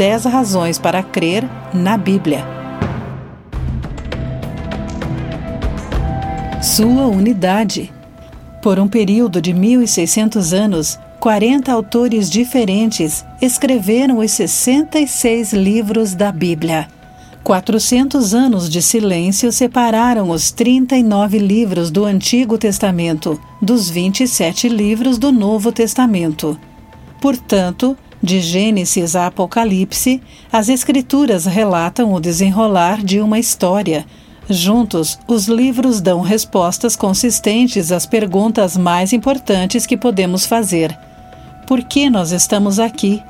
10 razões para crer na Bíblia. Sua unidade. Por um período de 1600 anos, 40 autores diferentes escreveram os 66 livros da Bíblia. 400 anos de silêncio separaram os 39 livros do Antigo Testamento dos 27 livros do Novo Testamento. Portanto, de Gênesis a Apocalipse, as Escrituras relatam o desenrolar de uma história. Juntos, os livros dão respostas consistentes às perguntas mais importantes que podemos fazer. Por que nós estamos aqui?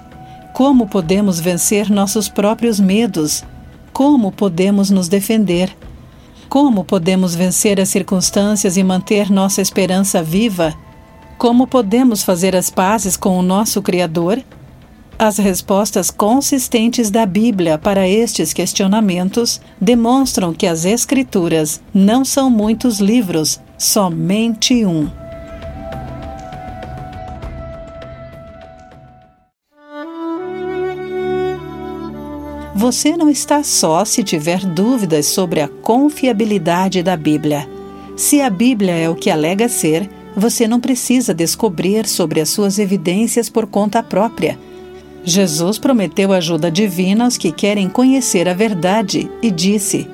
Como podemos vencer nossos próprios medos? Como podemos nos defender? Como podemos vencer as circunstâncias e manter nossa esperança viva? Como podemos fazer as pazes com o nosso Criador? As respostas consistentes da Bíblia para estes questionamentos demonstram que as Escrituras não são muitos livros, somente um. Você não está só se tiver dúvidas sobre a confiabilidade da Bíblia. Se a Bíblia é o que alega ser, você não precisa descobrir sobre as suas evidências por conta própria. Jesus prometeu ajuda divina aos que querem conhecer a verdade e disse: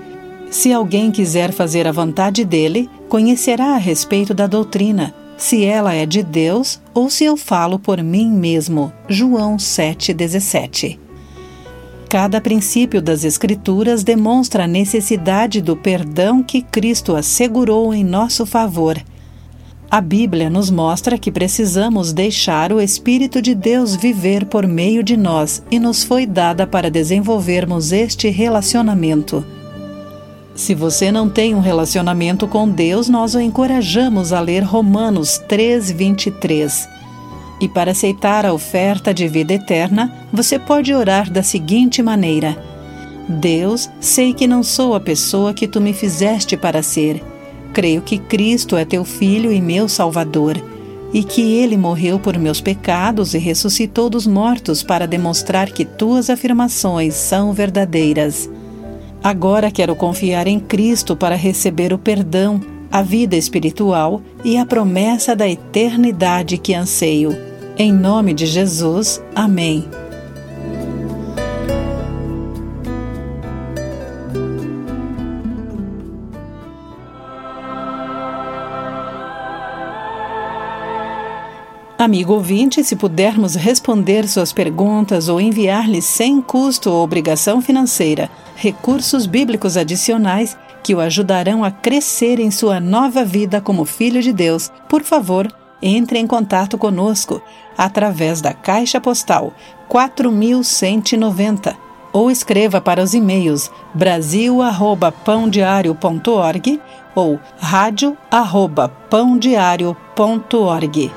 Se alguém quiser fazer a vontade dele, conhecerá a respeito da doutrina, se ela é de Deus ou se eu falo por mim mesmo. João 7,17 Cada princípio das Escrituras demonstra a necessidade do perdão que Cristo assegurou em nosso favor. A Bíblia nos mostra que precisamos deixar o Espírito de Deus viver por meio de nós e nos foi dada para desenvolvermos este relacionamento. Se você não tem um relacionamento com Deus, nós o encorajamos a ler Romanos 3, 23. E para aceitar a oferta de vida eterna, você pode orar da seguinte maneira: Deus, sei que não sou a pessoa que tu me fizeste para ser. Creio que Cristo é teu Filho e meu Salvador, e que ele morreu por meus pecados e ressuscitou dos mortos para demonstrar que tuas afirmações são verdadeiras. Agora quero confiar em Cristo para receber o perdão, a vida espiritual e a promessa da eternidade que anseio. Em nome de Jesus, amém. Amigo ouvinte, se pudermos responder suas perguntas ou enviar-lhe sem custo ou obrigação financeira recursos bíblicos adicionais que o ajudarão a crescer em sua nova vida como filho de Deus, por favor, entre em contato conosco através da caixa postal 4190 ou escreva para os e-mails brasil@pãodiario.org ou radio@pãodiario.org.